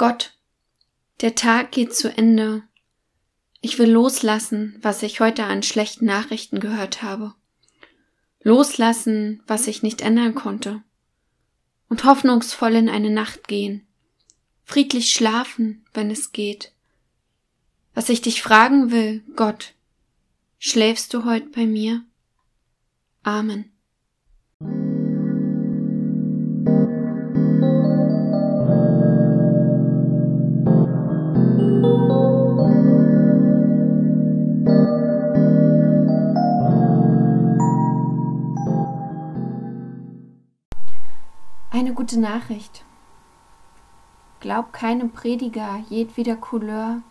Gott, der Tag geht zu Ende. Ich will loslassen, was ich heute an schlechten Nachrichten gehört habe. Loslassen, was ich nicht ändern konnte. Und hoffnungsvoll in eine Nacht gehen. Friedlich schlafen, wenn es geht. Was ich dich fragen will, Gott, schläfst du heute bei mir? Amen. Gute Nachricht. Glaub keinem Prediger jedweder Couleur,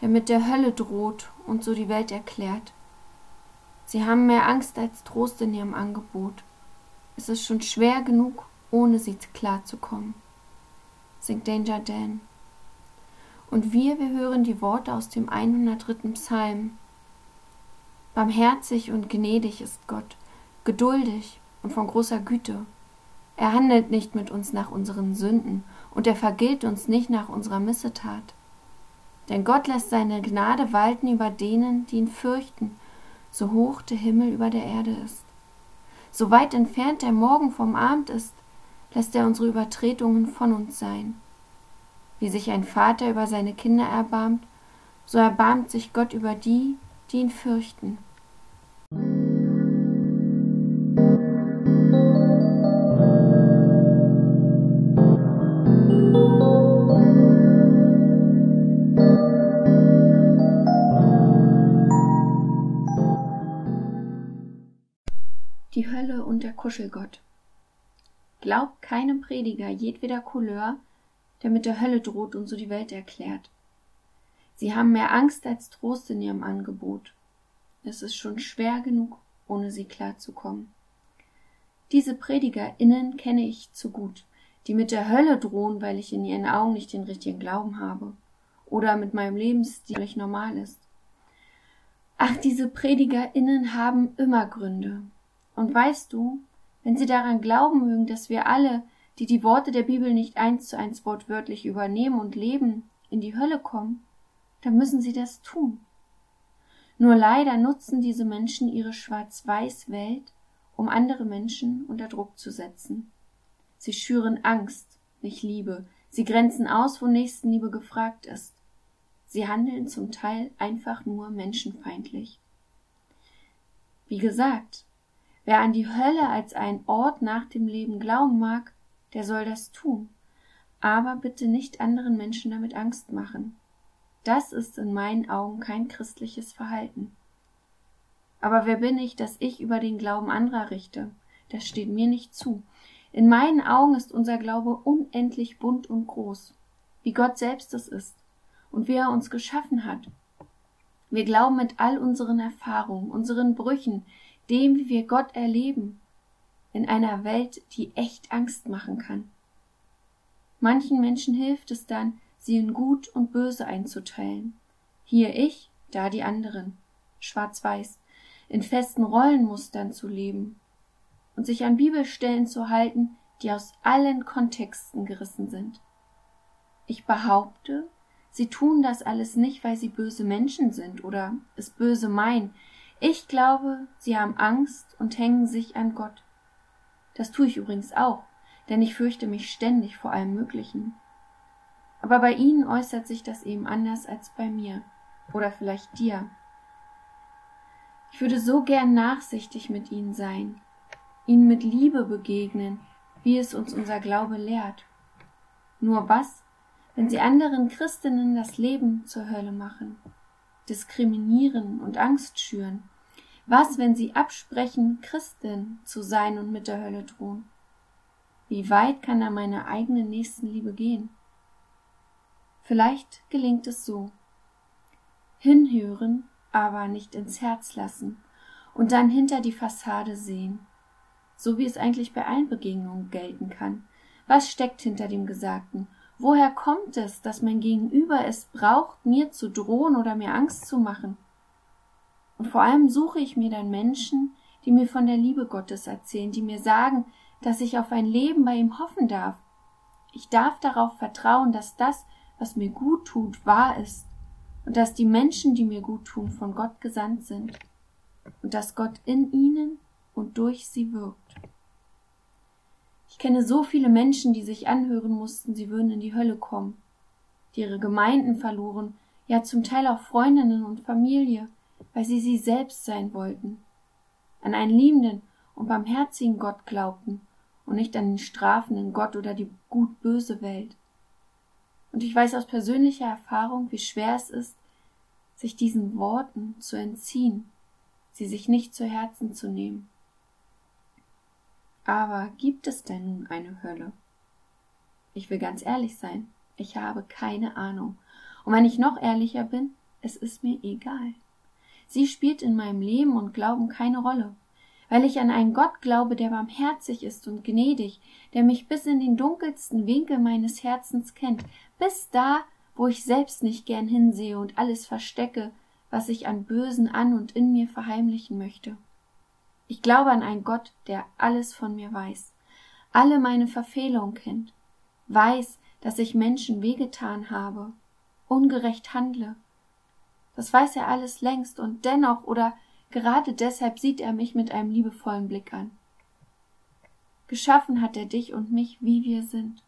der mit der Hölle droht und so die Welt erklärt. Sie haben mehr Angst als Trost in ihrem Angebot. Es ist schon schwer genug, ohne sie klarzukommen. Singt Danger Dan. Und wir, wir hören die Worte aus dem 103. Psalm. Barmherzig und gnädig ist Gott, geduldig und von großer Güte. Er handelt nicht mit uns nach unseren Sünden und er vergilt uns nicht nach unserer Missetat. Denn Gott lässt seine Gnade walten über denen, die ihn fürchten, so hoch der Himmel über der Erde ist. So weit entfernt der Morgen vom Abend ist, lässt er unsere Übertretungen von uns sein. Wie sich ein Vater über seine Kinder erbarmt, so erbarmt sich Gott über die, die ihn fürchten. Kuschelgott. Glaubt keinem Prediger jedweder Couleur, der mit der Hölle droht und so die Welt erklärt. Sie haben mehr Angst als Trost in ihrem Angebot. Es ist schon schwer genug, ohne sie klarzukommen. Diese PredigerInnen kenne ich zu gut, die mit der Hölle drohen, weil ich in ihren Augen nicht den richtigen Glauben habe oder mit meinem Lebensstil nicht normal ist. Ach, diese PredigerInnen haben immer Gründe. Und weißt du, wenn sie daran glauben mögen, dass wir alle die die Worte der Bibel nicht eins zu eins wortwörtlich übernehmen und leben, in die Hölle kommen, dann müssen sie das tun. Nur leider nutzen diese Menschen ihre schwarz-weiß Welt, um andere Menschen unter Druck zu setzen. Sie schüren Angst, nicht Liebe. Sie grenzen aus, wo Nächstenliebe gefragt ist. Sie handeln zum Teil einfach nur menschenfeindlich. Wie gesagt, wer an die Hölle als einen Ort nach dem Leben glauben mag, der soll das tun. Aber bitte nicht anderen Menschen damit Angst machen. Das ist in meinen Augen kein christliches Verhalten. Aber wer bin ich, dass ich über den Glauben anderer richte? Das steht mir nicht zu. In meinen Augen ist unser Glaube unendlich bunt und groß, wie Gott selbst es ist und wie er uns geschaffen hat. Wir glauben mit all unseren Erfahrungen, unseren Brüchen, dem, wie wir Gott erleben, in einer Welt, die echt Angst machen kann. Manchen Menschen hilft es dann, sie in Gut und Böse einzuteilen. Hier ich, da die anderen, schwarz-weiß, in festen Rollenmustern zu leben und sich an Bibelstellen zu halten, die aus allen Kontexten gerissen sind. Ich behaupte, sie tun das alles nicht, weil sie böse Menschen sind oder es böse meinen. Ich glaube, sie haben Angst und hängen sich an Gott. Das tue ich übrigens auch, denn ich fürchte mich ständig vor allem Möglichen. Aber bei Ihnen äußert sich das eben anders als bei mir. Oder vielleicht dir. Ich würde so gern nachsichtig mit Ihnen sein, Ihnen mit Liebe begegnen, wie es uns unser Glaube lehrt. Nur was, wenn Sie anderen Christinnen das Leben zur Hölle machen, diskriminieren und Angst schüren, was, wenn sie absprechen, Christin zu sein und mit der Hölle drohen? Wie weit kann da meine eigene Nächstenliebe gehen? Vielleicht gelingt es so. Hinhören, aber nicht ins Herz lassen und dann hinter die Fassade sehen. So wie es eigentlich bei allen Begegnungen gelten kann. Was steckt hinter dem Gesagten? Woher kommt es, dass mein Gegenüber es braucht, mir zu drohen oder mir Angst zu machen? Und vor allem suche ich mir dann Menschen, die mir von der Liebe Gottes erzählen, die mir sagen, dass ich auf ein Leben bei ihm hoffen darf. Ich darf darauf vertrauen, dass das, was mir gut tut, wahr ist und dass die Menschen, die mir gut tun, von Gott gesandt sind und dass Gott in ihnen und durch sie wirkt. Ich kenne so viele Menschen, die sich anhören mussten, sie würden in die Hölle kommen, die ihre Gemeinden verloren, ja zum Teil auch Freundinnen und Familie, weil sie sie selbst sein wollten, an einen liebenden und barmherzigen Gott glaubten und nicht an den strafenden Gott oder die gut-böse Welt. Und ich weiß aus persönlicher Erfahrung, wie schwer es ist, sich diesen Worten zu entziehen, sie sich nicht zu Herzen zu nehmen. Aber gibt es denn nun eine Hölle? Ich will ganz ehrlich sein, ich habe keine Ahnung. Und wenn ich noch ehrlicher bin, es ist mir egal. Sie spielt in meinem Leben und Glauben keine Rolle, weil ich an einen Gott glaube, der barmherzig ist und gnädig, der mich bis in den dunkelsten Winkel meines Herzens kennt, bis da, wo ich selbst nicht gern hinsehe und alles verstecke, was ich an Bösen an und in mir verheimlichen möchte. Ich glaube an einen Gott, der alles von mir weiß, alle meine Verfehlungen kennt, weiß, dass ich Menschen wehgetan habe, ungerecht handle. Das weiß er alles längst und dennoch oder gerade deshalb sieht er mich mit einem liebevollen Blick an. Geschaffen hat er dich und mich, wie wir sind.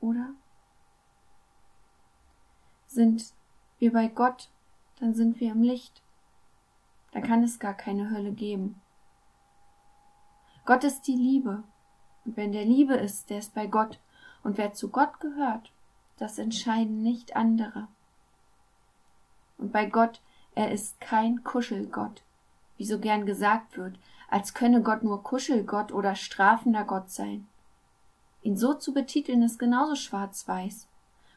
Oder? Sind wir bei Gott, dann sind wir im Licht dann kann es gar keine Hölle geben. Gott ist die Liebe. Und wenn der Liebe ist, der ist bei Gott. Und wer zu Gott gehört, das entscheiden nicht andere. Und bei Gott, er ist kein Kuschelgott, wie so gern gesagt wird, als könne Gott nur Kuschelgott oder strafender Gott sein. Ihn so zu betiteln ist genauso schwarz-weiß.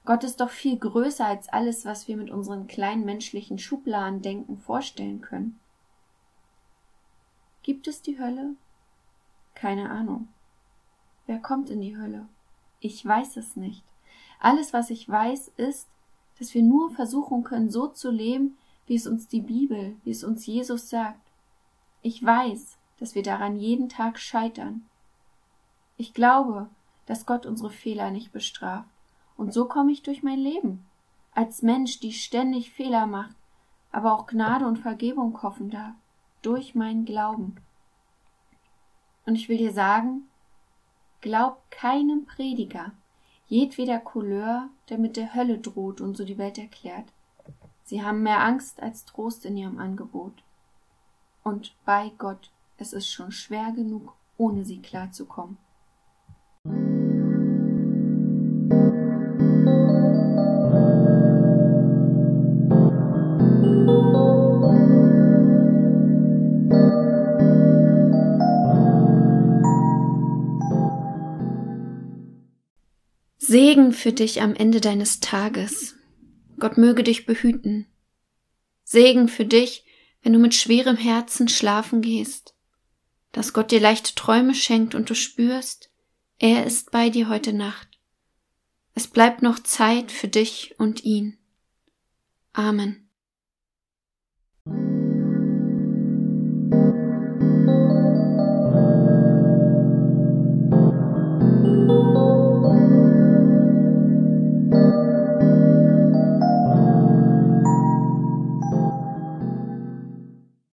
Gott ist doch viel größer als alles, was wir mit unseren kleinen menschlichen Schubladen denken vorstellen können. Gibt es die Hölle? Keine Ahnung. Wer kommt in die Hölle? Ich weiß es nicht. Alles, was ich weiß, ist, dass wir nur versuchen können, so zu leben, wie es uns die Bibel, wie es uns Jesus sagt. Ich weiß, dass wir daran jeden Tag scheitern. Ich glaube, dass Gott unsere Fehler nicht bestraft. Und so komme ich durch mein Leben. Als Mensch, die ständig Fehler macht, aber auch Gnade und Vergebung hoffen darf durch meinen Glauben. Und ich will dir sagen, glaub keinem Prediger, jedweder Couleur, der mit der Hölle droht und so die Welt erklärt. Sie haben mehr Angst als Trost in ihrem Angebot. Und bei Gott, es ist schon schwer genug, ohne sie klarzukommen. Segen für dich am Ende deines Tages. Gott möge dich behüten. Segen für dich, wenn du mit schwerem Herzen schlafen gehst. Dass Gott dir leichte Träume schenkt und du spürst, er ist bei dir heute Nacht. Es bleibt noch Zeit für dich und ihn. Amen.